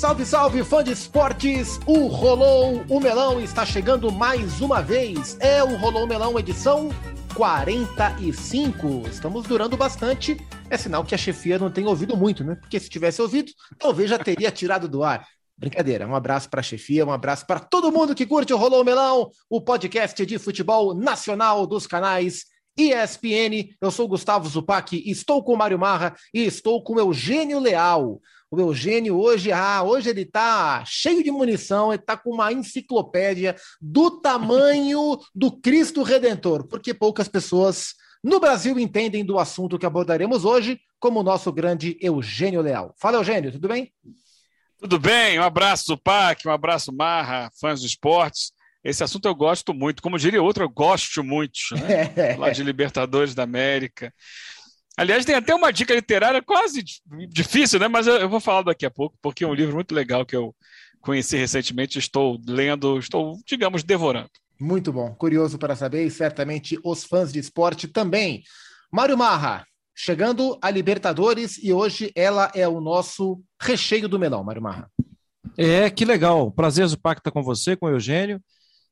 Salve, salve, fã de esportes! O Rolou o Melão está chegando mais uma vez. É o Rolou Melão edição 45. Estamos durando bastante. É sinal que a chefia não tem ouvido muito, né? Porque se tivesse ouvido, talvez já teria tirado do ar. Brincadeira, um abraço para a chefia, um abraço para todo mundo que curte o Rolou Melão, o podcast de futebol nacional dos canais ESPN. Eu sou Gustavo Zupac, estou com o Mário Marra e estou com o Eugênio Leal. O Eugênio hoje, ah, hoje ele tá cheio de munição, ele tá com uma enciclopédia do tamanho do Cristo Redentor, porque poucas pessoas no Brasil entendem do assunto que abordaremos hoje, como o nosso grande Eugênio Leal. Fala, Eugênio, tudo bem? Tudo bem, um abraço, PAC, um abraço, Marra, fãs do esportes. Esse assunto eu gosto muito, como diria outro, eu gosto muito, né? Falar de Libertadores da América. Aliás, tem até uma dica literária quase difícil, né? Mas eu, eu vou falar daqui a pouco, porque é um livro muito legal que eu conheci recentemente, estou lendo, estou, digamos, devorando. Muito bom, curioso para saber, e certamente os fãs de esporte também. Mário Marra, chegando a Libertadores e hoje ela é o nosso recheio do melão, Mário Marra. É, que legal. Prazer, Zupac, estar com você, com o Eugênio.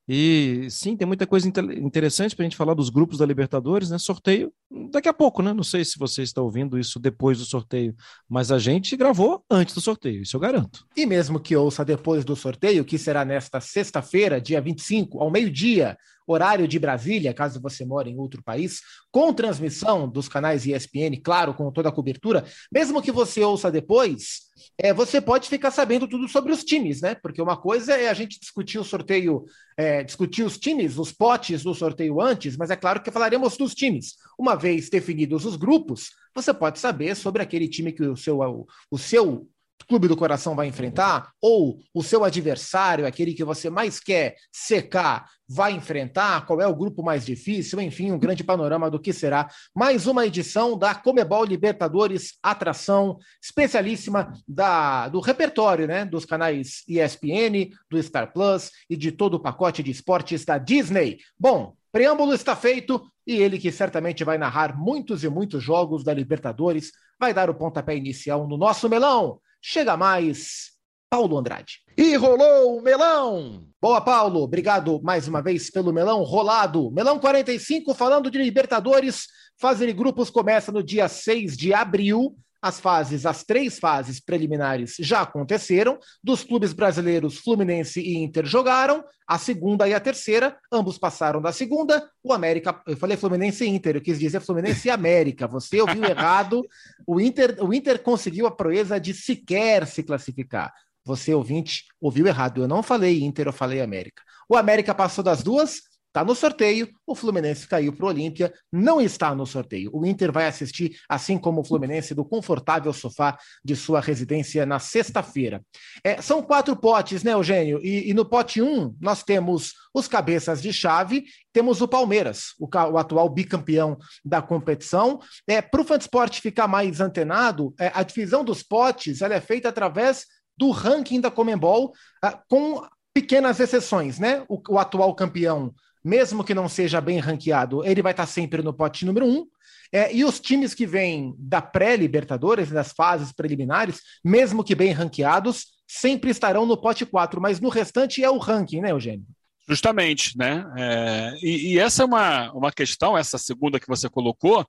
E sim, tem muita coisa interessante para a gente falar dos grupos da Libertadores, né? Sorteio daqui a pouco, né? Não sei se você está ouvindo isso depois do sorteio, mas a gente gravou antes do sorteio, isso eu garanto. E mesmo que ouça depois do sorteio, que será nesta sexta-feira, dia 25, ao meio-dia, horário de Brasília, caso você mora em outro país, com transmissão dos canais ESPN, claro, com toda a cobertura, mesmo que você ouça depois, é, você pode ficar sabendo tudo sobre os times, né? Porque uma coisa é a gente discutir o sorteio, é, discutir os times, os potes do sorteio antes, mas é claro que falaremos dos times. Uma vez definidos os grupos, você pode saber sobre aquele time que o seu, o, o seu clube do coração vai enfrentar, ou o seu adversário, aquele que você mais quer secar, vai enfrentar, qual é o grupo mais difícil, enfim, um grande panorama do que será mais uma edição da Comebol Libertadores, atração especialíssima da, do repertório, né, dos canais ESPN, do Star Plus e de todo o pacote de esportes da Disney. Bom, preâmbulo está feito e ele que certamente vai narrar muitos e muitos jogos da Libertadores, vai dar o pontapé inicial no nosso melão. Chega mais, Paulo Andrade. E rolou o melão! Boa, Paulo. Obrigado mais uma vez pelo melão rolado. Melão 45, falando de Libertadores. Fase de grupos começa no dia 6 de abril. As fases, as três fases preliminares já aconteceram. Dos clubes brasileiros, Fluminense e Inter jogaram. A segunda e a terceira, ambos passaram da segunda. O América, eu falei Fluminense e Inter, eu quis dizer Fluminense e América. Você ouviu errado. O Inter, o Inter conseguiu a proeza de sequer se classificar. Você, ouvinte, ouviu errado. Eu não falei Inter, eu falei América. O América passou das duas, Está no sorteio, o Fluminense caiu para o Olímpia, não está no sorteio. O Inter vai assistir, assim como o Fluminense, do confortável sofá de sua residência na sexta-feira. É, são quatro potes, né, Eugênio? E, e, no pote um, nós temos os cabeças de chave, temos o Palmeiras, o, o atual bicampeão da competição. É, para o Fansport ficar mais antenado, é, a divisão dos potes ela é feita através do ranking da Comembol, ah, com pequenas exceções, né? O, o atual campeão mesmo que não seja bem ranqueado, ele vai estar sempre no pote número um. É, e os times que vêm da pré-Libertadores, das fases preliminares, mesmo que bem ranqueados, sempre estarão no pote 4, mas no restante é o ranking, né, Eugênio? Justamente, né? É, e, e, essa é uma, uma questão, essa segunda que você colocou,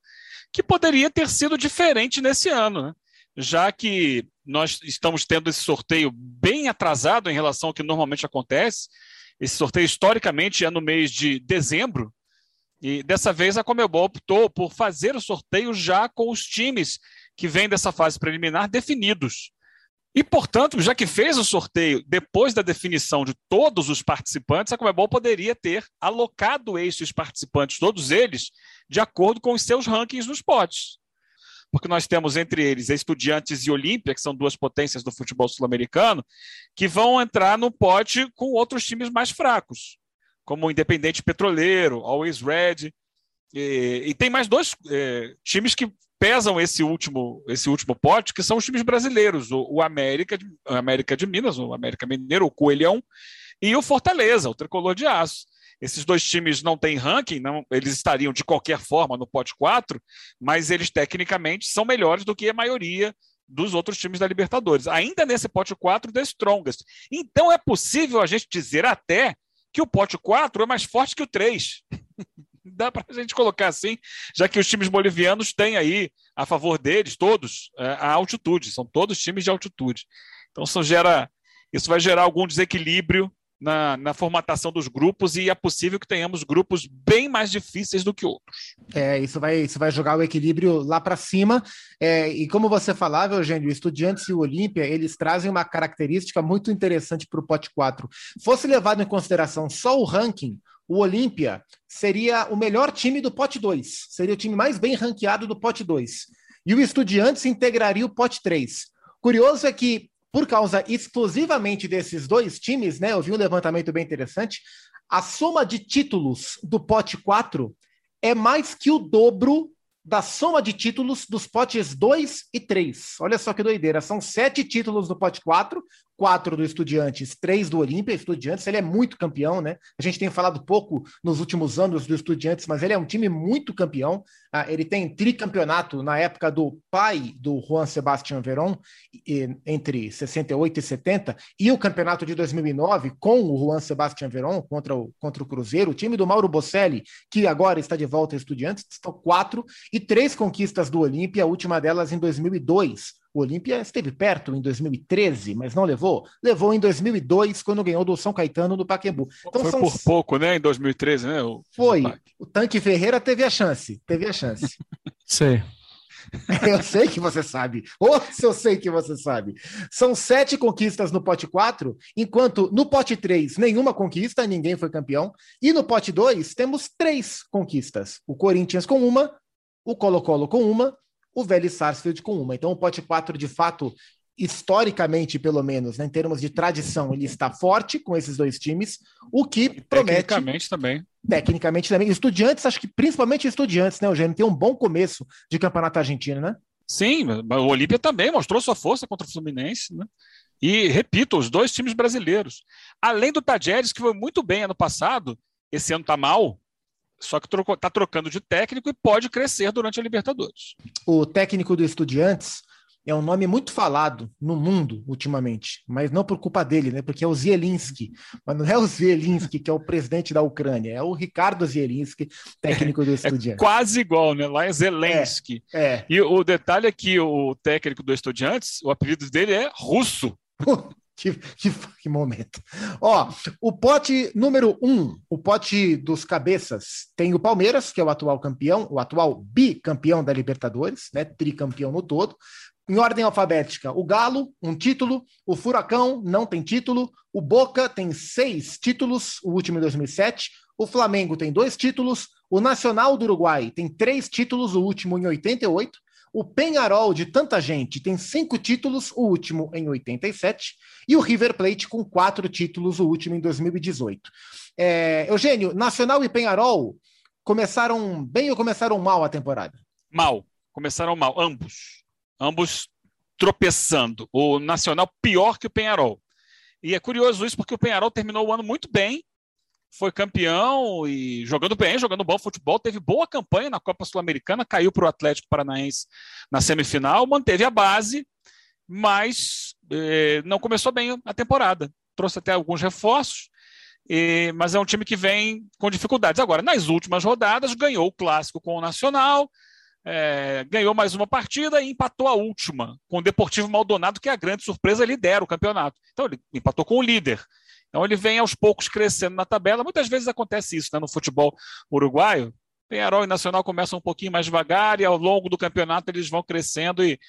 que poderia ter sido diferente nesse ano, né? já que nós estamos tendo esse sorteio bem atrasado em relação ao que normalmente acontece. Esse sorteio, historicamente, é no mês de dezembro, e dessa vez a Comebol optou por fazer o sorteio já com os times que vêm dessa fase preliminar definidos. E, portanto, já que fez o sorteio depois da definição de todos os participantes, a Comebol poderia ter alocado esses participantes, todos eles, de acordo com os seus rankings nos potes porque nós temos entre eles Estudiantes e Olímpia, que são duas potências do futebol sul-americano, que vão entrar no pote com outros times mais fracos, como o Independente Petroleiro, Always Red, e, e tem mais dois é, times que pesam esse último, esse último pote, que são os times brasileiros, o, o América, o América de Minas, o América Mineiro, o Coelhão, e o Fortaleza, o Tricolor de Aço. Esses dois times não têm ranking, não, eles estariam de qualquer forma no pote 4, mas eles tecnicamente são melhores do que a maioria dos outros times da Libertadores, ainda nesse pote 4 da Strongest. Então é possível a gente dizer até que o pote 4 é mais forte que o 3. Dá para a gente colocar assim, já que os times bolivianos têm aí a favor deles, todos, é, a altitude, são todos times de altitude. Então isso, gera, isso vai gerar algum desequilíbrio na, na, formatação dos grupos e é possível que tenhamos grupos bem mais difíceis do que outros. É, isso vai, isso vai jogar o equilíbrio lá para cima. É, e como você falava, Eugênio, o Estudiantes e o Olímpia, eles trazem uma característica muito interessante para o pote 4. Fosse levado em consideração só o ranking, o Olímpia seria o melhor time do pote 2, seria o time mais bem ranqueado do pote 2. E o Estudiantes integraria o pote 3. Curioso é que por causa exclusivamente desses dois times, né? Eu vi um levantamento bem interessante. A soma de títulos do pote 4 é mais que o dobro da soma de títulos dos potes 2 e 3. Olha só que doideira. São sete títulos do pote 4, quatro do Estudiantes, três do Olímpia. Estudiantes, ele é muito campeão, né? A gente tem falado pouco nos últimos anos do Estudiantes, mas ele é um time muito campeão. Ah, ele tem tricampeonato na época do pai do Juan Sebastián Verón, entre 68 e 70, e o campeonato de 2009 com o Juan Sebastián Verón contra o, contra o Cruzeiro. O time do Mauro Bocelli, que agora está de volta a Estudiantes, estão quatro e três conquistas do Olímpia, a última delas em 2002 o Olímpia esteve perto em 2013, mas não levou. Levou em 2002, quando ganhou do São Caetano no Paquembu. Então, Foi são... por pouco, né? Em 2013, né? O... Foi. O Tanque Ferreira teve a chance. Teve a chance. Sei. Eu sei que você sabe. Ou se eu sei que você sabe. São sete conquistas no pote 4, enquanto no pote 3, nenhuma conquista, ninguém foi campeão. E no pote 2, temos três conquistas: o Corinthians com uma, o Colo-Colo com uma o Vélez Sarsfield com uma. Então o pote 4, de fato, historicamente, pelo menos, né, em termos de tradição, ele está forte com esses dois times, o que promete. Tecnicamente também. Tecnicamente também. Estudiantes, acho que principalmente estudiantes, né, Eugênio? Tem um bom começo de campeonato argentino, né? Sim, o Olímpia também mostrou sua força contra o Fluminense, né? E, repito, os dois times brasileiros. Além do Tajeres, que foi muito bem ano passado, esse ano está mal, só que está trocando de técnico e pode crescer durante a Libertadores. O técnico do Estudiantes é um nome muito falado no mundo ultimamente, mas não por culpa dele, né? Porque é o Zielinski. Mas não é o Zielinski que é o presidente da Ucrânia, é o Ricardo Zielinski, técnico do é Estudiantes. É quase igual, né? Lá é Zelensky. É, é. E o detalhe é que o técnico do Estudiantes, o apelido dele é russo. Que, que, que, momento. Ó, o pote número um, o pote dos cabeças, tem o Palmeiras, que é o atual campeão, o atual bicampeão da Libertadores, né? Tricampeão no todo. Em ordem alfabética, o Galo, um título, o Furacão não tem título, o Boca tem seis títulos, o último em 2007, o Flamengo tem dois títulos, o Nacional do Uruguai tem três títulos, o último em 88, o Penharol, de tanta gente, tem cinco títulos, o último em 87, e o River Plate com quatro títulos, o último em 2018. É, Eugênio, Nacional e Penharol começaram bem ou começaram mal a temporada? Mal, começaram mal, ambos. Ambos tropeçando. O Nacional pior que o Penharol. E é curioso isso porque o Penharol terminou o ano muito bem, foi campeão e jogando bem, jogando bom futebol, teve boa campanha na Copa Sul-Americana, caiu para o Atlético Paranaense na semifinal, manteve a base, mas eh, não começou bem a temporada. Trouxe até alguns reforços, eh, mas é um time que vem com dificuldades. Agora, nas últimas rodadas, ganhou o clássico com o Nacional, eh, ganhou mais uma partida e empatou a última com o Deportivo Maldonado, que é a grande surpresa, lidera o campeonato. Então, ele empatou com o líder. Então ele vem aos poucos crescendo na tabela. Muitas vezes acontece isso né, no futebol uruguaio. Penharol e Nacional começam um pouquinho mais devagar e ao longo do campeonato eles vão crescendo e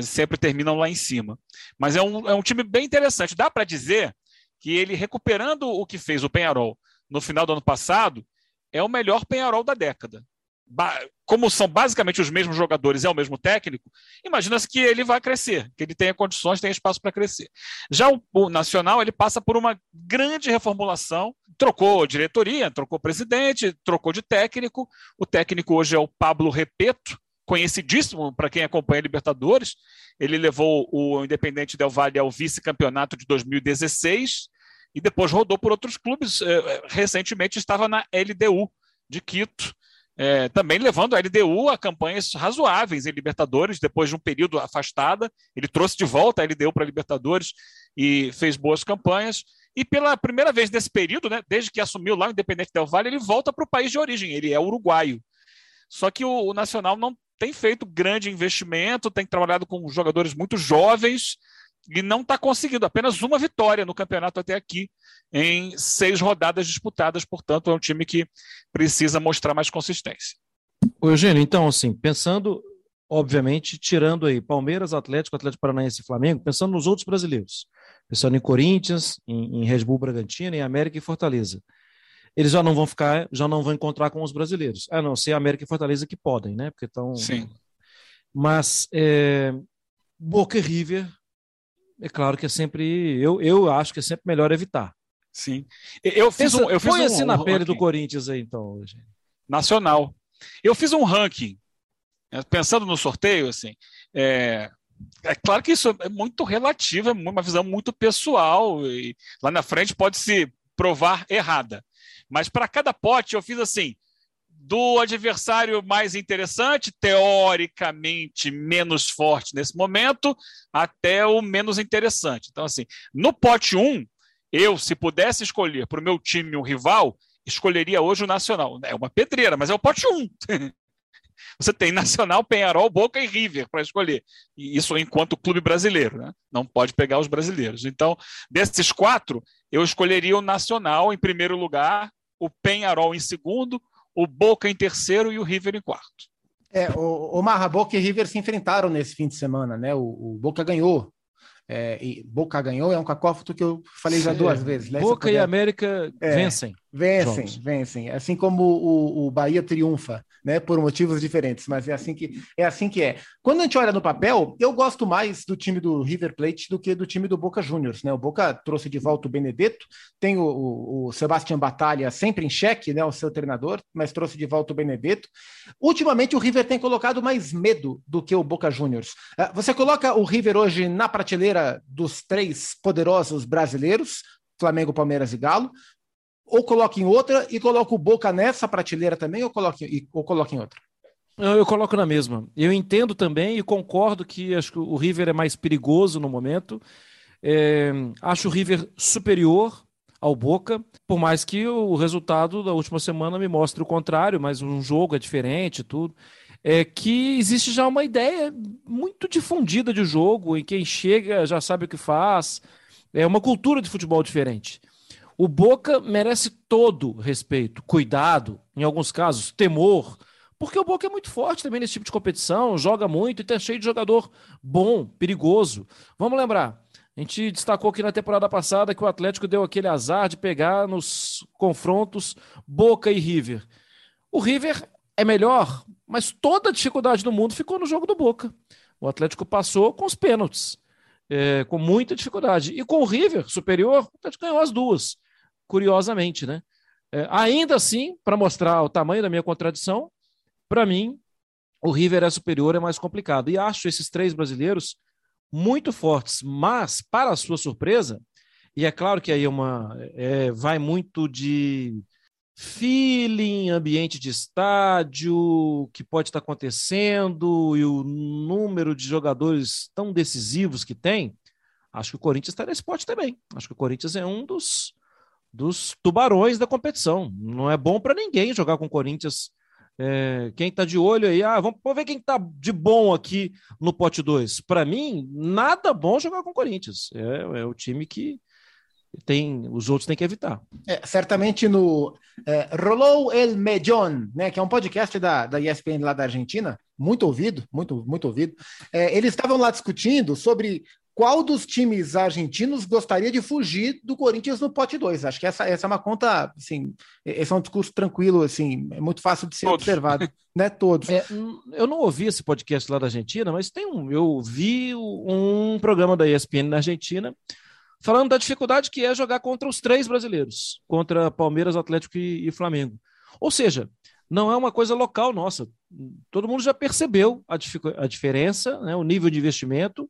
sempre terminam lá em cima. Mas é um, é um time bem interessante. Dá para dizer que ele recuperando o que fez o Penharol no final do ano passado, é o melhor Penharol da década como são basicamente os mesmos jogadores e é o mesmo técnico, imagina-se que ele vai crescer, que ele tenha condições, tenha espaço para crescer. Já o, o, Nacional, ele passa por uma grande reformulação, trocou diretoria, trocou presidente, trocou de técnico, o técnico hoje é o Pablo Repeto, conhecidíssimo para quem acompanha Libertadores, ele levou o Independente Del Valle ao vice-campeonato de 2016 e depois rodou por outros clubes, eh, recentemente estava na LDU de Quito, é, também levando a LDU a campanhas razoáveis em Libertadores, depois de um período afastada. Ele trouxe de volta a LDU para Libertadores e fez boas campanhas. E pela primeira vez nesse período, né, desde que assumiu lá o Independente Del Valle, ele volta para o país de origem, ele é uruguaio. Só que o, o Nacional não tem feito grande investimento, tem trabalhado com jogadores muito jovens e não está conseguindo apenas uma vitória no campeonato até aqui, em seis rodadas disputadas. Portanto, é um time que precisa mostrar mais consistência. O Eugênio, então, assim, pensando, obviamente, tirando aí Palmeiras, Atlético, Atlético Paranaense e Flamengo, pensando nos outros brasileiros, pensando em Corinthians, em, em Red Bull Bragantino, em América e Fortaleza. Eles já não vão ficar, já não vão encontrar com os brasileiros, a não ser América e Fortaleza que podem, né? Porque estão. Sim. Mas é, Boca e River é claro que é sempre. Eu, eu acho que é sempre melhor evitar. Sim. Eu fiz um. Eu fiz Põe um, assim na um pele do Corinthians aí, então, hoje. Nacional. Eu fiz um ranking, né, pensando no sorteio, assim. É, é claro que isso é muito relativo, é uma visão muito pessoal, e lá na frente pode se provar errada. Mas para cada pote eu fiz assim: do adversário mais interessante, teoricamente menos forte nesse momento, até o menos interessante. Então, assim, no pote 1, eu, se pudesse escolher para o meu time um rival, escolheria hoje o Nacional. É uma pedreira, mas é o pote 1. Você tem Nacional, Penharol, Boca e River para escolher. E isso enquanto clube brasileiro, né? Não pode pegar os brasileiros. Então, desses quatro, eu escolheria o Nacional em primeiro lugar, o Penharol em segundo, o Boca em terceiro e o River em quarto. É, o, o Marra, Boca e River se enfrentaram nesse fim de semana, né? O, o Boca ganhou. É, e Boca ganhou é um cacófato que eu falei já duas vezes. Né? Boca e América é, vencem. Vencem, jogos. vencem. Assim como o, o Bahia triunfa né, por motivos diferentes, mas é assim que é assim que é. Quando a gente olha no papel, eu gosto mais do time do River Plate do que do time do Boca Juniors, né? O Boca trouxe de volta o Benedetto, tem o, o, o Sebastião Batalha sempre em xeque, né, o seu treinador, mas trouxe de volta o Benedetto. Ultimamente o River tem colocado mais medo do que o Boca Juniors. Ah, você coloca o River hoje na prateleira dos três poderosos brasileiros, Flamengo, Palmeiras e Galo, ou coloca em outra e coloca o Boca nessa prateleira também, ou coloca, ou coloca em outra? Eu coloco na mesma. Eu entendo também e concordo que acho que o River é mais perigoso no momento. É, acho o River superior ao Boca, por mais que o resultado da última semana me mostre o contrário, mas um jogo é diferente, tudo. É que existe já uma ideia muito difundida de jogo, em quem chega já sabe o que faz. É uma cultura de futebol diferente. O Boca merece todo respeito, cuidado, em alguns casos, temor, porque o Boca é muito forte também nesse tipo de competição, joga muito e está cheio de jogador bom, perigoso. Vamos lembrar, a gente destacou aqui na temporada passada que o Atlético deu aquele azar de pegar nos confrontos Boca e River. O River é melhor, mas toda a dificuldade do mundo ficou no jogo do Boca. O Atlético passou com os pênaltis, é, com muita dificuldade. E com o River superior, o Atlético ganhou as duas curiosamente, né? É, ainda assim, para mostrar o tamanho da minha contradição, para mim, o River é superior, é mais complicado. E acho esses três brasileiros muito fortes, mas, para a sua surpresa, e é claro que aí é uma, é, vai muito de feeling, ambiente de estádio, que pode estar acontecendo e o número de jogadores tão decisivos que tem. Acho que o Corinthians está nesse pote também. Acho que o Corinthians é um dos dos tubarões da competição. Não é bom para ninguém jogar com o Corinthians. É, quem está de olho aí, ah, vamos, vamos ver quem está de bom aqui no pote 2. Para mim, nada bom jogar com o Corinthians. É, é, o time que tem, os outros têm que evitar. É, certamente no é, Rolou El Medjon, né, que é um podcast da, da ESPN lá da Argentina, muito ouvido, muito, muito ouvido. É, eles estavam lá discutindo sobre qual dos times argentinos gostaria de fugir do Corinthians no pote 2? Acho que essa, essa é uma conta, assim, esse é um discurso tranquilo, assim, é muito fácil de ser Todos. observado, né? Todos. É, eu não ouvi esse podcast lá da Argentina, mas tem um, eu vi um programa da ESPN na Argentina falando da dificuldade que é jogar contra os três brasileiros, contra Palmeiras, Atlético e, e Flamengo. Ou seja, não é uma coisa local nossa. Todo mundo já percebeu a, a diferença, né, o nível de investimento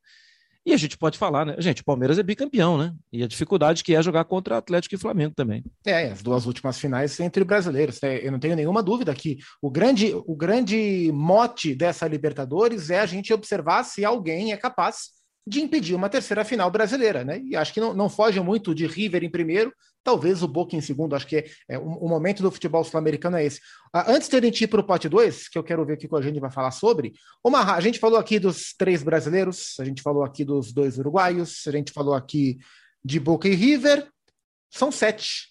E a gente pode falar, né? Gente, o Palmeiras é bicampeão, né? E a dificuldade que é jogar contra Atlético e Flamengo também. É, as duas últimas finais entre brasileiros. Né? Eu não tenho nenhuma dúvida que o grande, o grande mote dessa Libertadores é a gente observar se alguém é capaz de impedir uma terceira final brasileira, né? E acho que não, não foge muito de River em primeiro, talvez o Boca em segundo. Acho que é, é o, o, momento do futebol sul-americano é esse. Ah, antes de a gente ir para o pote 2, que eu quero ver o que a gente vai falar sobre, uma, a gente falou aqui dos três brasileiros, a gente falou aqui dos dois uruguaios, a gente falou aqui de Boca e River, são sete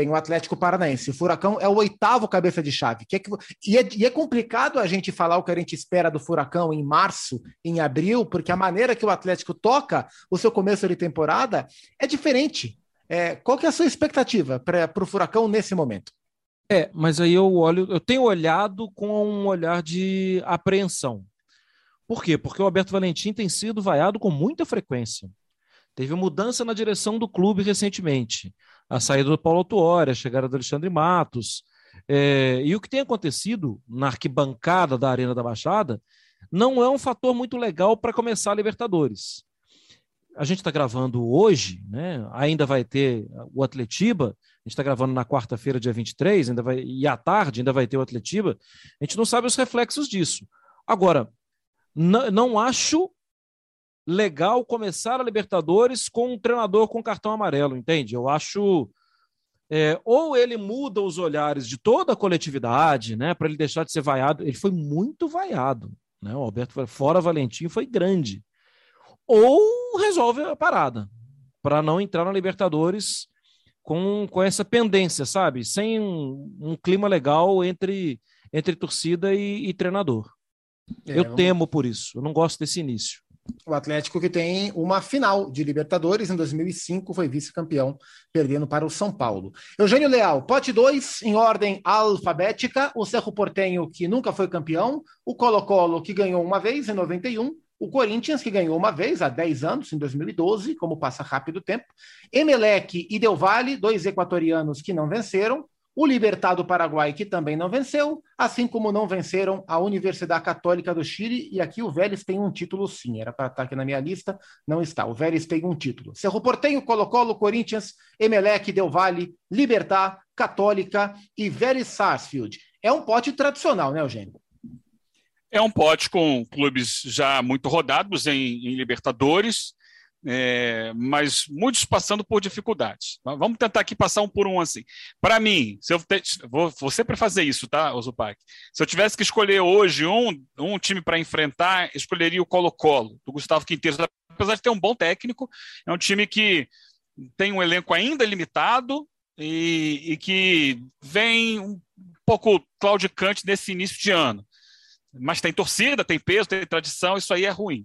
tem o Atlético Paranaense. O Furacão é o oitavo cabeça de chave. Que é que, e, é, e, é, complicado a gente falar o que a gente espera do Furacão em março, em abril, porque a maneira que o Atlético toca o seu começo de temporada é diferente. É, qual que é a sua expectativa para o Furacão nesse momento? É, mas aí eu olho, eu tenho olhado com um olhar de apreensão. Por quê? Porque o Alberto Valentim tem sido vaiado com muita frequência. Teve mudança na direção do clube recentemente a saída do Paulo Autuori, a chegada do Alexandre Matos. É, e o que tem acontecido na arquibancada da Arena da Baixada não é um fator muito legal para começar a Libertadores. A gente está gravando hoje, né? ainda vai ter o Atletiba, a gente está gravando na quarta-feira, dia 23, ainda vai, e à tarde ainda vai ter o Atletiba. A gente não sabe os reflexos disso. Agora, não acho legal começar a Libertadores com um treinador com cartão amarelo, entende? Eu acho. É, ou ele muda os olhares de toda a coletividade, né, para ele deixar de ser vaiado. Ele foi muito vaiado, né? O Alberto fora Valentim foi grande. Ou resolve a parada para não entrar na Libertadores com, com essa pendência, sabe? Sem um, um clima legal entre entre torcida e, e treinador. É, eu temo por isso. Eu não gosto desse início. O Atlético que tem uma final de Libertadores em 2005 foi vice-campeão, perdendo para o São Paulo. Eugênio Leal, pote 2 em ordem alfabética, o Cerro Portenho que nunca foi campeão, o Colo-Colo que ganhou uma vez em 91, o Corinthians, que ganhou uma vez há 10 anos, em 2012, como passa rápido o tempo. Emelec e Del Valle, dois equatorianos que não venceram o Libertado Paraguai, que também não venceu, assim como não venceram a Universidade Católica do Chile, e aqui o Vélez tem um título sim, era para estar aqui na minha lista, não está. O Vélez tem um título. Cerro Portenho, Colo-Colo, Corinthians, Emelec, Del Valle, Libertar, Católica e Vélez Sarsfield. É um pote tradicional, né, Eugênio? É um pote com clubes já muito rodados em, em Libertadores, é, mas muitos passando por dificuldades. Vamos tentar aqui passar um por um assim. Para mim, se eu te, vou, vou sempre fazer isso, tá, Ozupac? Se eu tivesse que escolher hoje um, um time para enfrentar, escolheria o Colo-Colo, do Gustavo Quinteiro. Apesar de ter um bom técnico, é um time que tem um elenco ainda limitado e, e que vem um pouco claudicante nesse início de ano. Mas tem torcida, tem peso, tem tradição, isso aí é ruim.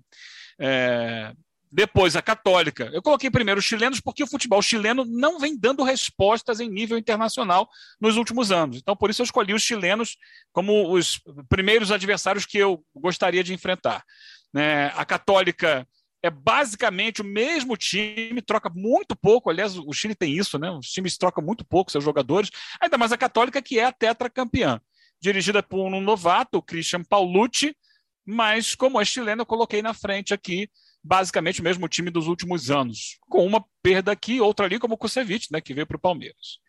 É, depois a Católica. Eu coloquei primeiro os chilenos porque o futebol chileno não vem dando respostas em nível internacional nos últimos anos. Então, por isso eu escolhi os chilenos como os primeiros adversários que eu gostaria de enfrentar. É, a Católica é basicamente o mesmo time, troca muito pouco. Aliás, o Chile tem isso, né? Os times trocam muito pouco seus jogadores, ainda mais a Católica, que é a tetracampeã. Dirigida por um novato, o Christian Paulucci, mas como é chileno, eu coloquei na frente aqui basicamente o mesmo time dos últimos anos, com uma perda aqui, outra ali, como o Kusevich, né, que veio para o Palmeiras.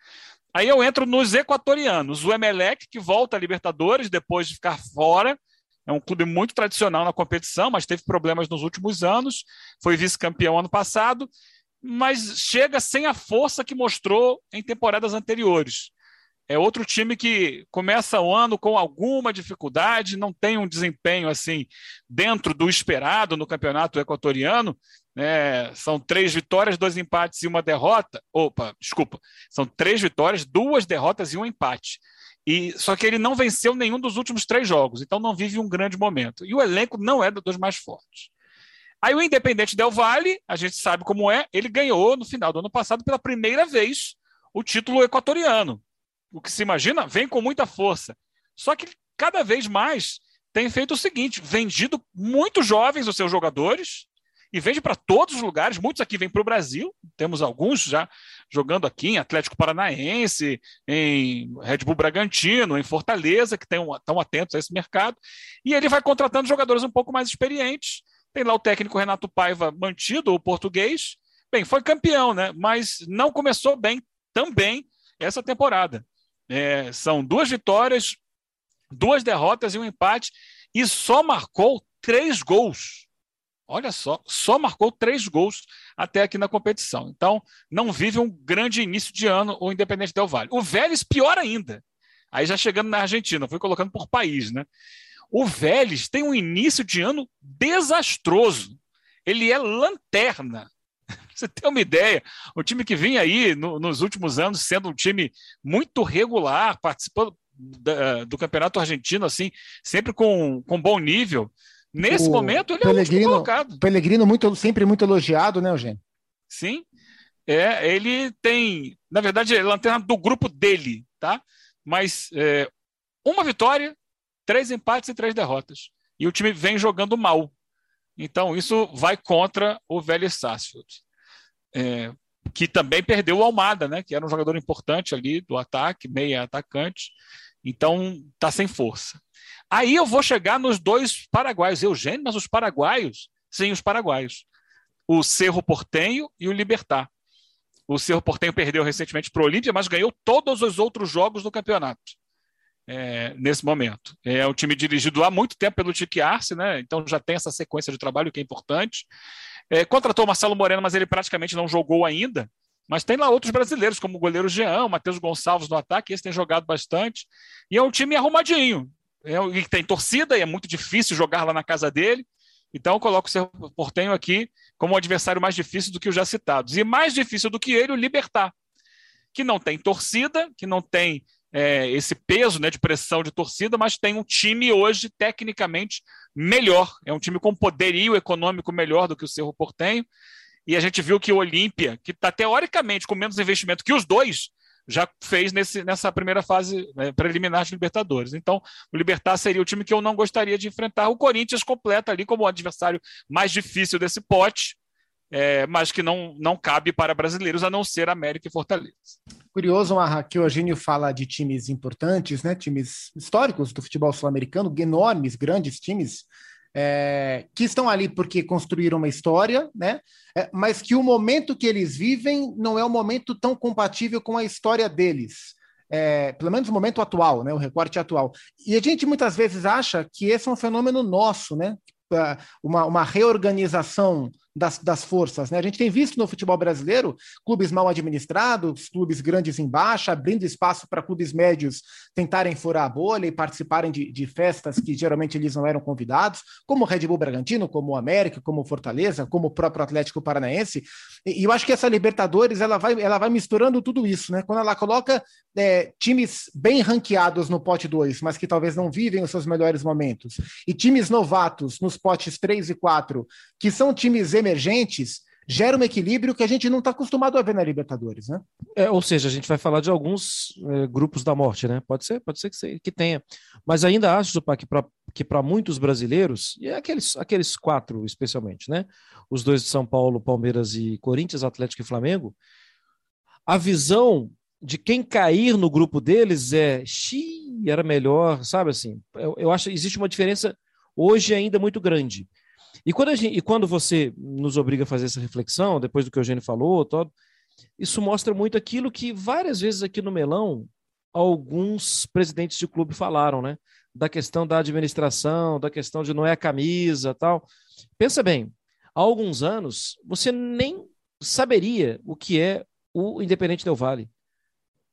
Aí eu entro nos equatorianos, o Emelec, que volta a Libertadores depois de ficar fora, é um clube muito tradicional na competição, mas teve problemas nos últimos anos, foi vice-campeão ano passado, mas chega sem a força que mostrou em temporadas anteriores. É outro time que começa o ano com alguma dificuldade, não tem um desempenho assim dentro do esperado no campeonato equatoriano. É, são três vitórias, dois empates e uma derrota. Opa, desculpa. São três vitórias, duas derrotas e um empate. E só que ele não venceu nenhum dos últimos três jogos, então não vive um grande momento. E o elenco não é dos mais fortes. Aí o Independente Del Valle, a gente sabe como é, ele ganhou no final do ano passado pela primeira vez o título equatoriano o que se imagina, vem com muita força. Só que cada vez mais tem feito o seguinte: vendido muito jovens os seus jogadores e vende para todos os lugares. Muitos aqui vêm para o Brasil, temos alguns já jogando aqui em Atlético Paranaense, em Red Bull Bragantino, em Fortaleza, que estão atentos a esse mercado. E ele vai contratando jogadores um pouco mais experientes Tem lá o técnico Renato Paiva mantido, o português. Bem, foi campeão, né? Mas não começou bem também essa temporada. É, são duas vitórias, duas derrotas e um empate, e só marcou três gols. Olha só, só marcou três gols até aqui na competição. Então, não vive um grande início de ano o Independente Del Valle. O Vélez, pior ainda. Aí já chegando na Argentina, fui colocando por país, né? O Vélez tem um início de ano desastroso. Ele é lanterna. Você tem uma ideia? O time que vinha aí no, nos últimos anos sendo um time muito regular, participando da, do campeonato argentino, assim, sempre com, com bom nível. Nesse o momento, ele Pellegrino, é o colocado. Pellegrino muito, sempre muito elogiado, né, Eugênio? Sim. É, ele tem, na verdade, é lanterna do grupo dele, tá? Mas é, uma vitória, três empates e três derrotas. E o time vem jogando mal. Então, isso vai contra o Vélez Sarsfield. É, que também perdeu o Almada, né? Que era um jogador importante ali do ataque, meia atacante. Então, tá sem força. Aí eu vou chegar nos dois paraguaios. Eugênio, mas os paraguaios? Sim, os paraguaios. O Cerro Portenho e o Libertar. O Cerro Portenho perdeu recentemente para o Olímpia, mas ganhou todos os outros jogos do campeonato é, nesse momento. É um time dirigido há muito tempo pelo Tique Arce, né? então já tem essa sequência de trabalho que é importante. É, contratou o Marcelo Moreno, mas ele praticamente não jogou ainda. Mas tem lá outros brasileiros, como o goleiro Jean, o Matheus Gonçalves no ataque, esse tem jogado bastante. E é um time arrumadinho. É, e tem torcida, e é muito difícil jogar lá na casa dele. Então eu coloco o Cerro Portenho aqui como um adversário mais difícil do que os já citados. E mais difícil do que ele, o Libertar, que não tem torcida, que não tem é, esse peso né, de pressão de torcida, mas tem um time hoje tecnicamente melhor. É um time com poderio econômico melhor do que o Cerro Portenho. E a gente viu que o Olímpia, que está teoricamente com menos investimento que os dois, já fez nesse, nessa primeira fase né, preliminar de Libertadores. Então, o Libertar seria o time que eu não gostaria de enfrentar. O Corinthians completa ali como o adversário mais difícil desse pote, é, mas que não, não cabe para brasileiros, a não ser América e Fortaleza. Curioso, Marra, que o Eugênio fala de times importantes, né, times históricos do futebol sul-americano, enormes, grandes times, é, que estão ali porque construíram uma história, né? É, mas que o momento que eles vivem não é um momento tão compatível com a história deles. É, pelo menos o momento atual, né? O recorte atual. E a gente muitas vezes acha que esse é um fenômeno nosso, né? Uma, uma reorganização das, das forças. Né? A gente tem visto no futebol brasileiro clubes mal administrados, clubes grandes em baixa, abrindo espaço para clubes médios tentarem furar a bolha e participarem de, de, festas que geralmente eles não eram convidados, como o Red Bull Bragantino, como o América, como o Fortaleza, como o próprio Atlético Paranaense. E, e eu acho que essa Libertadores ela vai, ela vai misturando tudo isso, né? Quando ela coloca é, times bem ranqueados no pote 2, mas que talvez não vivem os seus melhores momentos, e times novatos nos potes 3 e 4, que são times emergentes, gera um equilíbrio que a gente não está acostumado a ver na Libertadores, né? É, ou seja, a gente vai falar de alguns é, grupos da morte, né? Pode ser, pode ser que, que tenha. Mas ainda acho, que para muitos brasileiros, e aqueles, aqueles quatro especialmente, né? Os dois de São Paulo, Palmeiras e Corinthians, Atlético e Flamengo, a visão de quem cair no grupo deles é xiii, era melhor, sabe assim? Eu, eu acho existe uma diferença hoje ainda muito grande. E quando, gente, e quando você nos obriga a fazer essa reflexão, depois do que o Eugênio falou, todo, isso mostra muito aquilo que várias vezes aqui no Melão alguns presidentes de clube falaram, né? Da questão da administração, da questão de não é a camisa tal. Pensa bem, há alguns anos você nem saberia o que é o Independente Del Vale.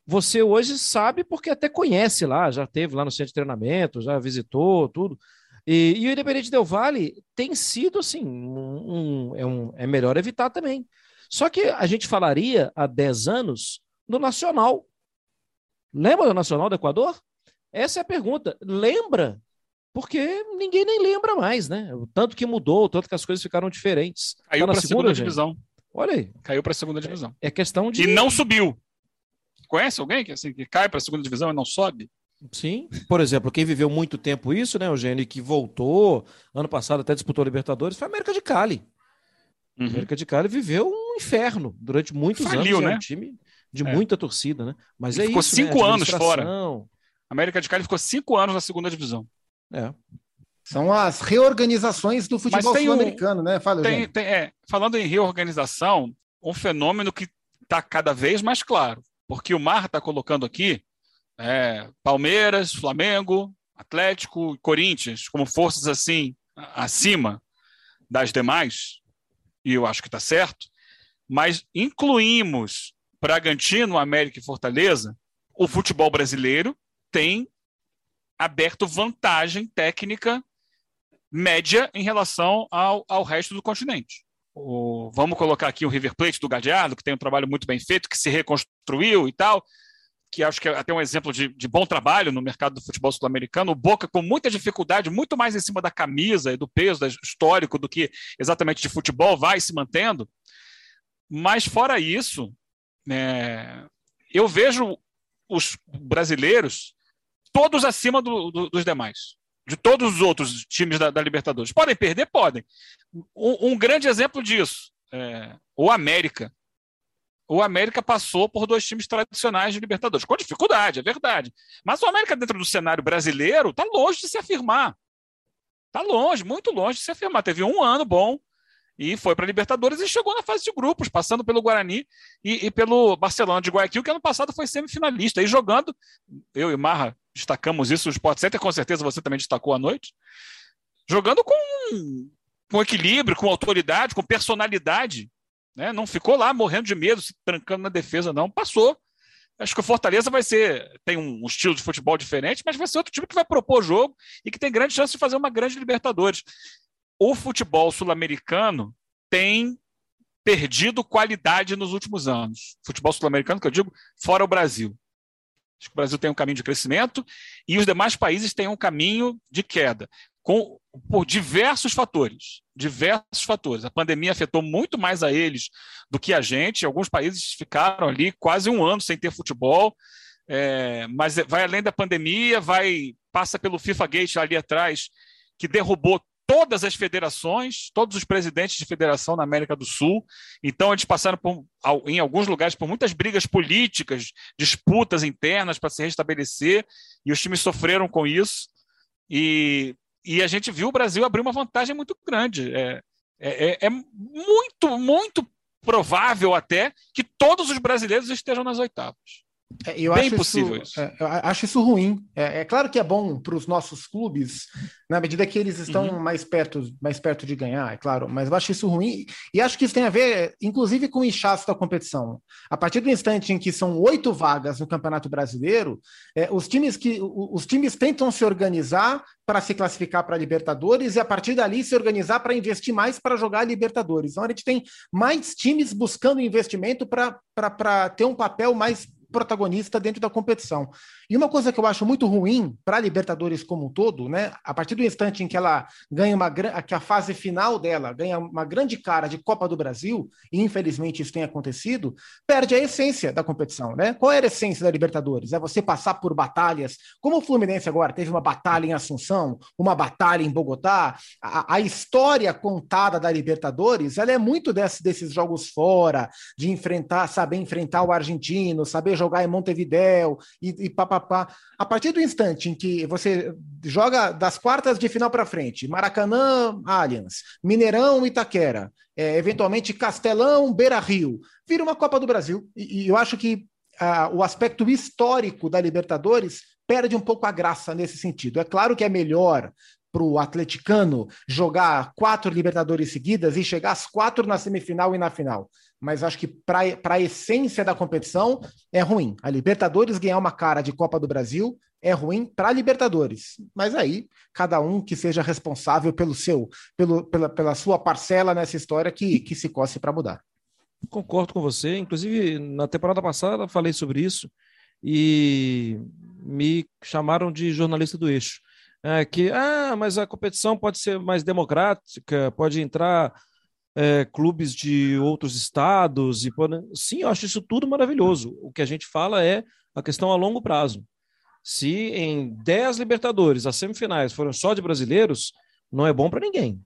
Você hoje sabe porque até conhece lá, já teve lá no centro de treinamento, já visitou tudo. E, e o Independente Del Vale tem sido assim, um, um, é, um, é melhor evitar também. Só que a gente falaria há 10 anos do Nacional. Lembra do Nacional do Equador? Essa é a pergunta. Lembra? Porque ninguém nem lembra mais, né? O tanto que mudou, o tanto que as coisas ficaram diferentes. Caiu tá para a segunda, segunda divisão. Olha aí. Caiu para a segunda divisão. É, é, questão de. E não subiu. Conhece alguém que, assim, que cai para a segunda divisão e não sobe? Sim, por exemplo, quem viveu muito tempo isso, né, Eugênio, que voltou, ano passado até disputou a Libertadores, foi a América de Cali. Uhum. A América de Cali viveu um inferno durante muitos Faliu, anos. Né? um time de é. muita torcida, né? Mas é ficou isso. Ficou né? cinco né? anos fora. A América de Cali ficou cinco anos na segunda divisão. É. São as reorganizações do futebol sul-americano, um, né? Fala, tem, tem, é, falando em reorganização, um fenômeno que está cada vez mais claro, porque o Mar está colocando aqui é, Palmeiras, Flamengo, Atlético e Corinthians como forças assim acima das demais, e eu acho que está certo, mas incluímos Bragantino, América e Fortaleza, o futebol brasileiro tem aberto vantagem técnica média em relação ao, ao resto do continente. O, vamos colocar aqui o River Plate do Gadiardo, que tem um trabalho muito bem feito, que se reconstruiu e tal, que acho que é até um exemplo de, de bom trabalho no mercado do futebol sul-americano. O Boca com muita dificuldade, muito mais em cima da camisa e do peso do histórico do que exatamente de futebol, vai se mantendo. Mas fora isso, é, eu vejo os brasileiros todos acima do, do, dos demais de todos os outros times da, da Libertadores. Podem perder? Podem. Um, um grande exemplo disso, é, o América. O América passou por dois times tradicionais de Libertadores, com dificuldade, é verdade. Mas o América, dentro do cenário brasileiro, está longe de se afirmar. Está longe, muito longe de se afirmar. Teve um ano bom e foi para Libertadores e chegou na fase de grupos, passando pelo Guarani e, e, pelo Barcelona de Guayaquil, que ano passado foi semifinalista. E jogando, eu e Marra destacamos isso, o Sport Center, com certeza você também destacou à noite, jogando com, com equilíbrio, com autoridade, com personalidade. Né? Não ficou lá morrendo de medo, se trancando na defesa, não. Passou. Acho que o Fortaleza vai ser, tem um, estilo de futebol diferente, mas vai ser outro time que vai propor jogo e que tem grande chance de fazer uma grande Libertadores. O futebol sul-americano tem perdido qualidade nos últimos anos. Futebol sul-americano, que eu digo, fora o Brasil. Acho que o Brasil tem um caminho de crescimento e os demais países têm um caminho de queda, com, por diversos fatores. Diversos fatores. A pandemia afetou muito mais a eles do que a gente. Alguns países ficaram ali quase um ano sem ter futebol. É, mas vai além da pandemia, vai passa pelo FIFA Gate ali atrás, que derrubou todas as federações, todos os presidentes de federação na América do Sul. Então, eles passaram por, em alguns lugares por muitas brigas políticas, disputas internas para se restabelecer, e os times sofreram com isso. E, e a gente viu o Brasil abrir uma vantagem muito grande. É, é, é, é muito, muito provável até que todos os brasileiros estejam nas oitavas. É, eu Bem acho possível isso. isso. É, eu acho isso ruim. É, é claro que é bom para os nossos clubes, na medida que eles estão uhum. mais, perto, mais perto de ganhar, é claro, mas eu acho isso ruim. E acho que isso tem a ver, inclusive, com o inchaço da competição. A partir do instante em que são oito vagas no Campeonato Brasileiro, é, os, times que, os times tentam se organizar para se classificar para a Libertadores e, a partir dali, se organizar para investir mais para jogar a Libertadores. Então, a gente tem mais times buscando investimento para ter um papel mais protagonista dentro da competição. E uma coisa que eu acho muito ruim para a Libertadores como um todo, né? A partir do instante em que ela ganha uma que a fase final dela ganha uma grande cara de Copa do Brasil, e infelizmente isso tem acontecido, perde a essência da competição, né? Qual era a essência da Libertadores? É você passar por batalhas, como o Fluminense agora teve uma batalha em Assunção, uma batalha em Bogotá. A, a história contada da Libertadores, ela é muito desse, desses jogos fora, de enfrentar, saber enfrentar o argentino, saber jogar em Montevidéu e, e papapá. A partir do instante em que você joga das quartas de final para frente, Maracanã, Allianz, Mineirão, Itaquera, é, eventualmente Castelão, Beira Rio, vira uma Copa do Brasil. E, e eu acho que ah, o aspecto histórico da Libertadores perde um pouco a graça nesse sentido. É claro que é melhor para o atleticano jogar quatro Libertadores seguidas e chegar às quatro na semifinal e na final mas acho que para a essência da competição é ruim. A Libertadores ganhar uma cara de Copa do Brasil é ruim para a Libertadores. Mas aí, cada um que seja responsável pelo seu, pelo, pela, pela sua parcela nessa história que, que se coce para mudar. Concordo com você. Inclusive, na temporada passada falei sobre isso e me chamaram de jornalista do eixo. É, que, ah, mas a competição pode ser mais democrática, pode entrar é, clubes de outros estados. e Sim, eu acho isso tudo maravilhoso. O que a gente fala é a questão a longo prazo. Se em 10 Libertadores as semifinais foram só de brasileiros, não é bom para ninguém.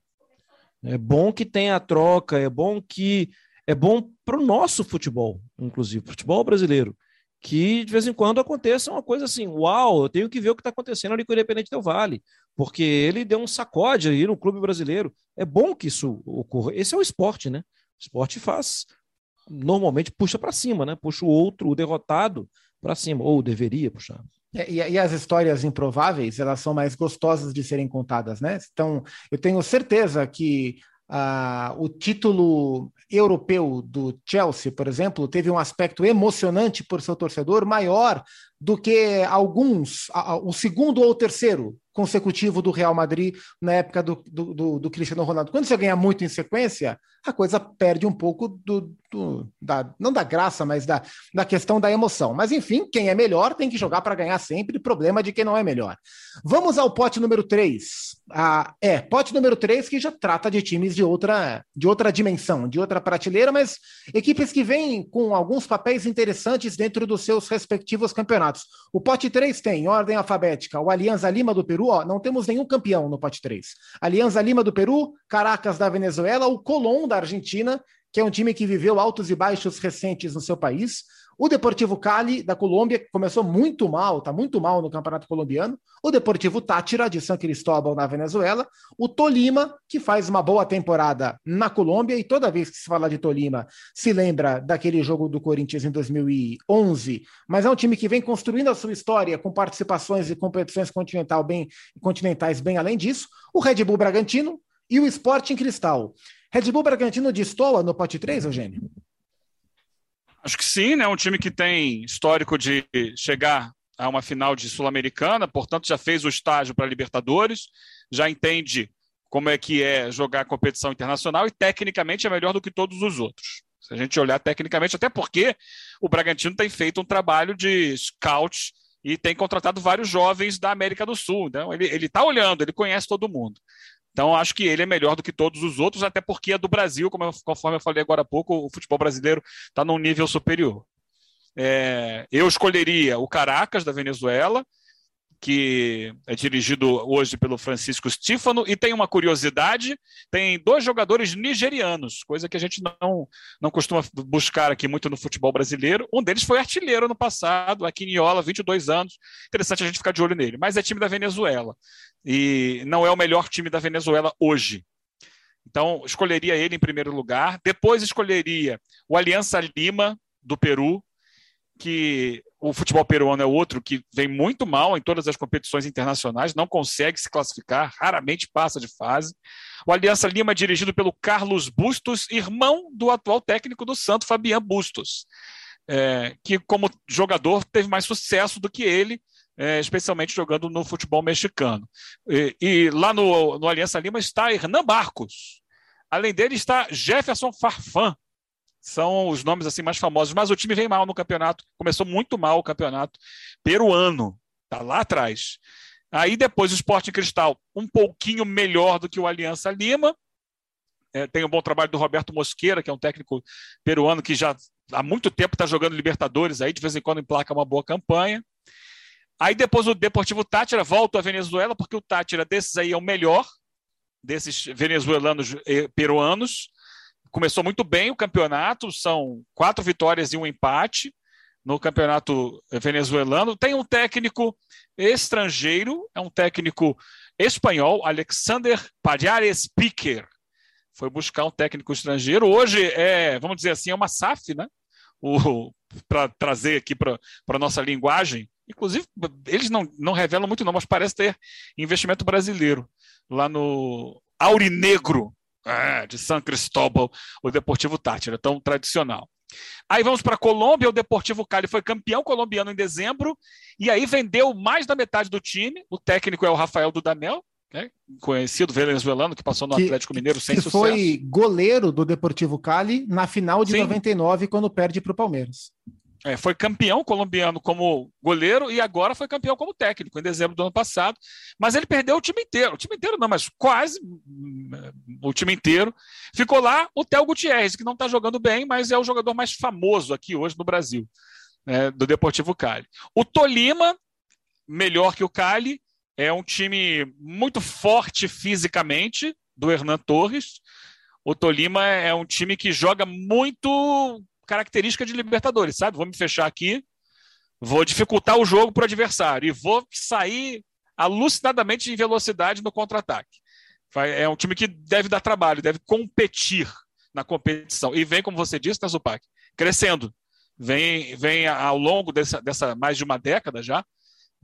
É bom que tenha a troca, é bom que é bom para o nosso futebol, inclusive, futebol brasileiro, que de vez em quando aconteça uma coisa assim, uau, eu tenho que ver o que está acontecendo ali com o Independente Del Vale, porque ele deu um sacode aí no clube brasileiro. É bom que isso ocorra. Esse é o esporte, né? O esporte faz, normalmente puxa para cima, né? Puxa o outro, o derrotado, para cima, ou deveria puxar. É, e, e, as histórias improváveis, elas são mais gostosas de serem contadas, né? Então, eu tenho certeza que ah, o título europeu do Chelsea, por exemplo, teve um aspecto emocionante por seu torcedor maior do que alguns, o segundo ou o terceiro consecutivo do Real Madrid na época do, do, do, do Cristiano Ronaldo. Quando você ganha muito em sequência, a coisa perde um pouco do, do, da, não da graça, mas da, da questão da emoção. Mas enfim, quem é melhor tem que jogar para ganhar sempre, problema de quem não é melhor. Vamos ao pote número 3. Ah, é, pote número 3 que já trata de times de outra, de outra dimensão, de outra prateleira, mas equipes que vêm com alguns papéis interessantes dentro dos seus respectivos campeonatos. O pote 3 tem, em ordem alfabética, o Alianza Lima do Peru, ó, não temos nenhum campeão no pote 3. Alianza Lima do Peru, Caracas da Venezuela, o Colón da Argentina, que é um time que viveu altos e baixos recentes no seu país. O Deportivo Cali, da Colômbia, começou muito mal, está muito mal no Campeonato Colombiano. O Deportivo Tátira, de São Cristóbal, na Venezuela. O Tolima, que faz uma boa temporada na Colômbia. E toda vez que se fala de Tolima, se lembra daquele jogo do Corinthians em 2011. Mas é um time que vem construindo a sua história com participações e competições continental bem, continentais bem além disso. O Red Bull Bragantino e o Sporting Cristal. Red Bull Bragantino destoa no pote 3, Eugênio? Acho que sim, né? Um time que tem histórico de chegar a uma final de Sul-Americana, portanto já fez o estágio para Libertadores, já entende como é que é jogar competição internacional e tecnicamente é melhor do que todos os outros. Se a gente olhar tecnicamente, até porque o Bragantino tem feito um trabalho de scout e tem contratado vários jovens da América do Sul. Então, ele está olhando, ele conhece todo mundo. Então, acho que ele é melhor do que todos os outros, até porque é do Brasil, como eu, conforme eu falei agora há pouco, o futebol brasileiro está num nível superior. É, eu escolheria o Caracas, da Venezuela, que é dirigido hoje pelo Francisco Stífano, e tem uma curiosidade: tem dois jogadores nigerianos, coisa que a gente não, não costuma buscar aqui muito no futebol brasileiro. Um deles foi artilheiro no passado, aqui em Iola, 22 anos. Interessante a gente ficar de olho nele, mas é time da Venezuela e não é o melhor time da Venezuela hoje. Então, escolheria ele em primeiro lugar. Depois escolheria o Aliança Lima, do Peru, que o futebol peruano é outro que vem muito mal em todas as competições internacionais, não consegue se classificar, raramente passa de fase. O Aliança Lima é dirigido pelo Carlos Bustos, irmão do atual técnico do Santo, Fabian Bustos, é, que como jogador teve mais sucesso do que ele, é, especialmente jogando no futebol mexicano. E, e lá no, no Aliança Lima está Hernan Barcos. Além dele está Jefferson Farfan. São os nomes assim mais famosos, mas o time vem mal no campeonato. Começou muito mal o campeonato peruano. Está lá atrás. Aí depois o Sporting Cristal, um pouquinho melhor do que o Aliança Lima. É, tem um bom trabalho do Roberto Mosqueira, que é um técnico peruano que já há muito tempo está jogando Libertadores aí, de vez em quando emplaca uma boa campanha. Aí depois o Deportivo Tátira volta à Venezuela, porque o Tátira desses aí é o melhor, desses venezuelanos e peruanos. Começou muito bem o campeonato, são quatro vitórias e um empate no campeonato venezuelano. Tem um técnico estrangeiro, é um técnico espanhol, Alexander Pajares Piquer. Foi buscar um técnico estrangeiro. Hoje é, vamos dizer assim, é uma SAF, né? Para trazer aqui para a nossa linguagem, Inclusive, eles não, não revelam muito, não, mas parece ter investimento brasileiro lá no Aurinegro é, de São Cristóbal, o Deportivo Tátira, tão tradicional. Aí vamos para a Colômbia, o Deportivo Cali foi campeão colombiano em dezembro, e aí vendeu mais da metade do time. O técnico é o Rafael Dudamel, né? conhecido venezuelano, que passou no que, Atlético Mineiro sem que sucesso. foi goleiro do Deportivo Cali na final de Sim. 99, quando perde para o Palmeiras. É, foi campeão colombiano como goleiro e agora foi campeão como técnico em dezembro do ano passado. Mas ele perdeu o time inteiro. O time inteiro não, mas quase o time inteiro. Ficou lá o Theo Gutierrez, que não está jogando bem, mas é o jogador mais famoso aqui hoje no Brasil, né, do Deportivo Cali. O Tolima, melhor que o Cali, é um time muito forte fisicamente, do Hernan Torres. O Tolima é um time que joga muito característica de Libertadores, sabe? Vou me fechar aqui, vou dificultar o jogo para o adversário e vou sair alucinadamente em velocidade no contra-ataque. É um time que deve dar trabalho, deve competir na competição. E vem, como você disse, né, crescendo. Vem, vem ao longo dessa, dessa mais de uma década já,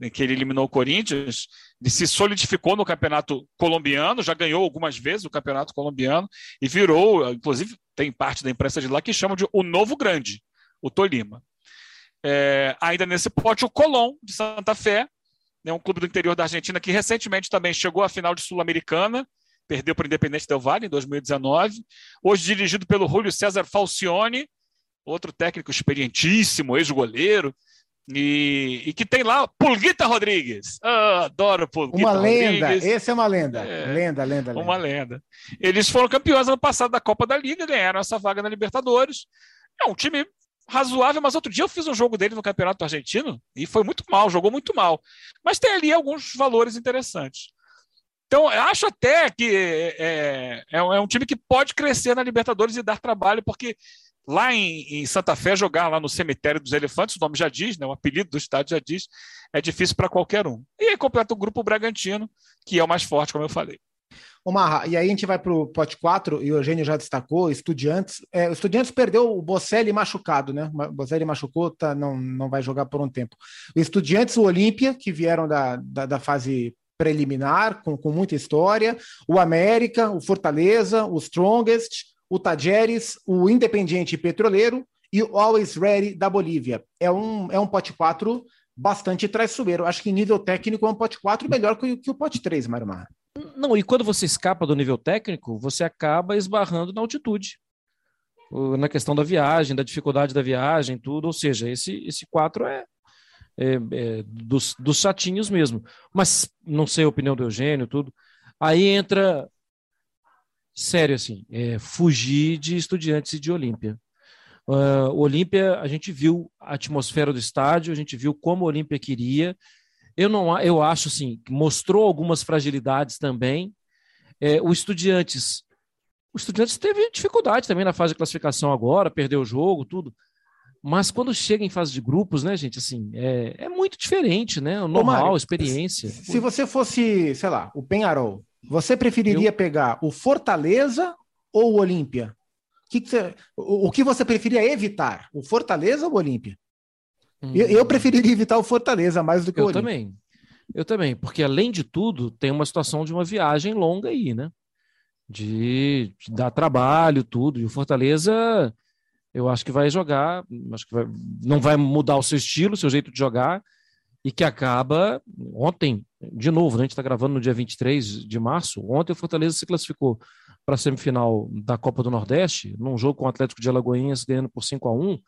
em que ele eliminou o Corinthians, ele se solidificou no campeonato colombiano, já ganhou algumas vezes o campeonato colombiano e virou, inclusive tem parte da imprensa de lá que chama de o novo grande, o Tolima. É, ainda nesse pote, o Colón de Santa Fé, né, um clube do interior da Argentina que recentemente também chegou à final de Sul-Americana, perdeu para o Independente Del Valle em 2019, hoje dirigido pelo Julio César Falcione, outro técnico experientíssimo, ex-goleiro, e, e, que tem lá Pulguita Rodrigues. Oh, adoro Pulguita Uma lenda, Rodrigues. esse é uma lenda. É, lenda, lenda, lenda. Uma lenda. Eles foram campeões ano passado da Copa da Liga, ganharam essa vaga na Libertadores. É um time razoável, mas outro dia eu fiz um jogo dele no Campeonato Argentino e foi muito mal, jogou muito mal. Mas tem ali alguns valores interessantes. Então, acho até que é, é, é, é um time que pode crescer na Libertadores e dar trabalho, porque lá em, em, Santa Fé, jogar lá no cemitério dos elefantes, o nome já diz, né, o apelido do estádio já diz, é difícil para qualquer um. E aí completa o grupo Bragantino, que é o mais forte, como eu falei. Marra, e aí a gente vai para o pote 4, e o Eugênio já destacou, Estudiantes. É, o Estudiantes perdeu o Bocelli machucado, né? O Bocelli machucou, tá, não, não vai jogar por um tempo. O Estudiantes, o Olímpia, que vieram da, da, da fase preliminar, com, com muita história, o América, o Fortaleza, o Strongest, o Tajeres, o Independiente Petroleiro e o Always Ready da Bolívia. É um, é um pote 4 bastante traiçoeiro. Acho que nível técnico é um pote 4 melhor que, que o pote 3, Mário Mar. Não, e quando você escapa do nível técnico, você acaba esbarrando na altitude. Na questão da viagem, da dificuldade da viagem, tudo. Ou seja, esse, esse 4 é, é, é dos, dos chatinhos mesmo. Mas não sei a opinião do Eugênio, tudo. Aí entra sério, assim, é, fugir de estudiantes e de Olímpia. Uh, Olímpia, a gente viu a atmosfera do estádio, a gente viu como o Olímpia queria. Eu não, eu acho assim, mostrou algumas fragilidades também. É, o Estudiantes, o Estudiantes teve dificuldade também na fase de classificação agora, perdeu o jogo, tudo. Mas quando chega em fase de grupos, né, gente, assim, é, é muito diferente, né? O normal, a experiência. Se você fosse, sei lá, o Penharol, você preferiria eu... pegar o Fortaleza ou o Olímpia? O que, que você, o, o, que você preferia evitar? O Fortaleza ou o Olímpia? Hum. Eu, eu, preferiria evitar o Fortaleza mais do que eu o Olímpia. Eu também. Eu também, porque além de tudo, tem uma situação de uma viagem longa aí, né? De, de dar trabalho, tudo. E o Fortaleza, eu acho que vai jogar, acho que vai, não vai mudar o seu estilo, o seu jeito de jogar, e que acaba ontem, de novo, né, a gente está gravando no dia 23 de março. Ontem o Fortaleza se classificou para a semifinal da Copa do Nordeste, num jogo com o Atlético de Alagoinhas ganhando por 5 a 1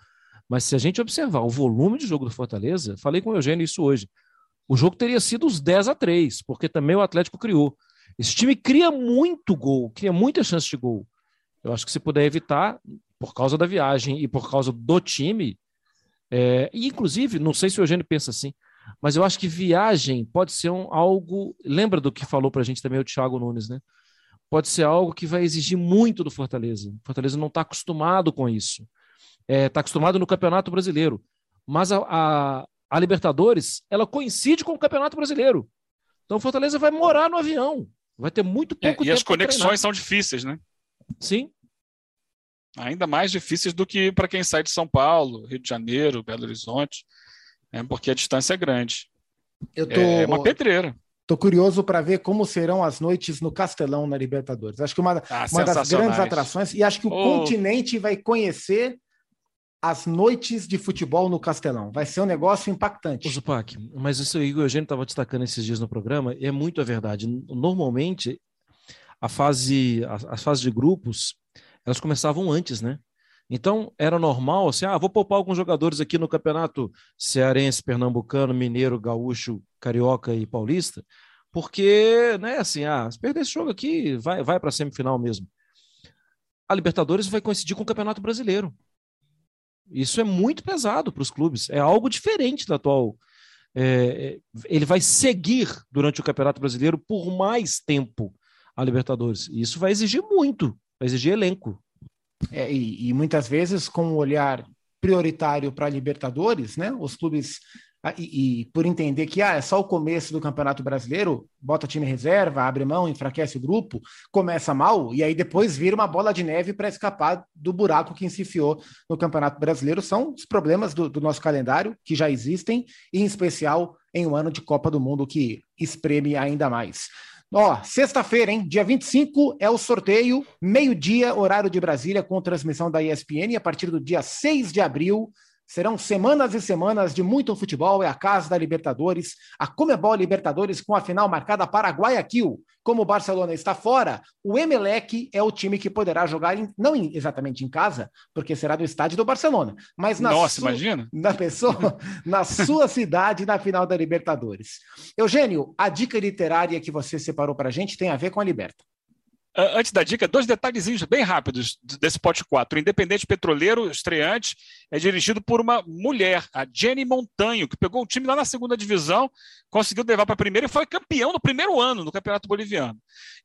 Mas se a gente observar o volume de jogo do Fortaleza, falei com o Eugênio isso hoje, o jogo teria sido os 10 a 3 porque também o Atlético criou. Esse time cria muito gol, cria muita chance de gol. Eu acho que se puder evitar, por causa da viagem e por causa do time, é, e inclusive, não sei se o Eugênio pensa assim, mas eu acho que viagem pode ser um, algo. Lembra do que falou para a gente também o Thiago Nunes, né? Pode ser algo que vai exigir muito do Fortaleza. O Fortaleza não está acostumado com isso. Está é, tá acostumado no Campeonato Brasileiro. Mas a, a, a, Libertadores, ela coincide com o Campeonato Brasileiro. Então o Fortaleza vai morar no avião. Vai ter muito é, pouco é, e tempo. E as conexões são difíceis, né? Sim. Ainda mais difíceis do que para quem sai de São Paulo, Rio de Janeiro, Belo Horizonte né, porque a distância é grande. Eu tô, é uma pedreira. Tô curioso para ver como serão as noites no Castelão na Libertadores. Acho que uma, ah, uma das grandes atrações, e acho que o oh. continente vai conhecer as noites de futebol no Castelão. Vai ser um negócio impactante. O Zupac, mas isso aí o Eugênio estava destacando esses dias no programa, é muito a verdade. Normalmente, a fase, as, as fases de grupos, elas começavam antes, né? Então, era normal, assim, ah, vou poupar alguns jogadores aqui no campeonato cearense, pernambucano, mineiro, gaúcho, carioca e paulista, porque, né, assim, ah, se perder esse jogo aqui, vai, vai para a semifinal mesmo. A Libertadores vai coincidir com o Campeonato Brasileiro. Isso é muito pesado para os clubes, é algo diferente da atual. É, é, ele vai seguir durante o Campeonato Brasileiro por mais tempo a Libertadores. E isso vai exigir muito, vai exigir elenco. É, e, e, muitas vezes com um olhar prioritário para Libertadores, né? Os clubes e, e, por entender que ah, é só o começo do Campeonato Brasileiro, bota time reserva, abre mão, enfraquece o grupo, começa mal, e aí depois vira uma bola de neve para escapar do buraco que se enfiou no Campeonato Brasileiro. São os problemas do, do, nosso calendário, que já existem, e em especial em um ano de Copa do Mundo que espreme ainda mais. Ó, sexta-feira, hein? Dia 25 é o sorteio, meio-dia, horário de Brasília, com transmissão da ESPN, e a partir do dia 6 de abril Serão semanas e semanas de muito futebol. É a casa da Libertadores, a Comebol Libertadores, com a final marcada para Guayaquil. Como o Barcelona está fora, o Emelec é o time que poderá jogar, em, não em, exatamente em casa, porque será do estádio do Barcelona, mas na Nossa, sua, imagina? Na pessoa, na sua cidade, na final da Libertadores. Eugênio, a dica literária que você separou para a gente tem a ver com a Liberta. Antes da dica, dois detalhezinhos bem rápidos desse pote 4. O Independente Petroleiro, estreante, é dirigido por uma mulher, a Jenny Montanho, que pegou o time lá na segunda divisão, conseguiu levar para a primeira e foi campeão no primeiro ano no Campeonato Boliviano.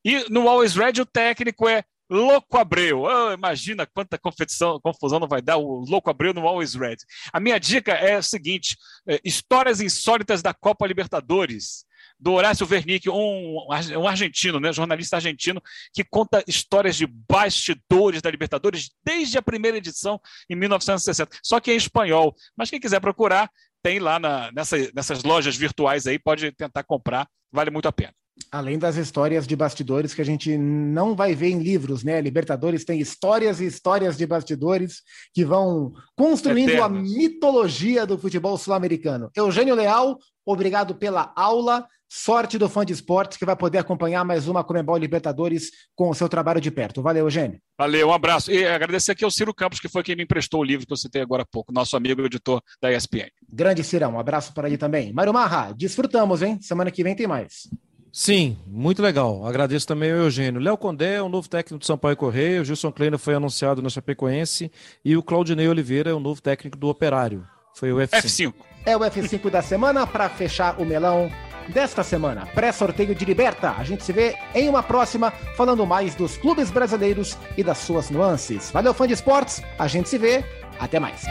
E no Always Red, o técnico é Louco Abreu. Oh, imagina quanta confusão, confusão não vai dar o Louco Abreu no Always Red. A minha dica é a seguinte: é, histórias insólitas da Copa Libertadores do Horácio Wernick, um, um argentino, né, jornalista argentino, que conta histórias de bastidores da Libertadores desde a primeira edição em 1960. Só que é em espanhol. Mas quem quiser procurar, tem lá na, nessa, nessas lojas virtuais aí, pode tentar comprar, vale muito a pena. Além das histórias de bastidores que a gente não vai ver em livros, né? Libertadores tem histórias e histórias de bastidores que vão construindo Eternos. a mitologia do futebol sul-americano. Eugênio Leal, obrigado pela aula. Sorte do fã de esportes que vai poder acompanhar mais uma Comembol Libertadores com o seu trabalho de perto. Valeu, Eugênio. Valeu, um abraço. E agradecer aqui ao Ciro Campos, que foi quem me emprestou o livro que eu citei agora há pouco, nosso amigo editor da ESPN. Grande Cirão, um abraço para ele também. Mário Marra, desfrutamos, hein? Semana que vem tem mais. Sim, muito legal. Agradeço também ao Eugênio. Léo Condé é o novo técnico do Sampaio Correio, o Gilson Kleina foi anunciado na Chapecoense e o Claudinei Oliveira é o novo técnico do Operário. Foi o F5. F5. É o F5 da semana para fechar o melão desta semana. Pré-sorteio de Liberta. A gente se vê em uma próxima, falando mais dos clubes brasileiros e das suas nuances. Valeu, fã de esportes. A gente se vê. Até mais.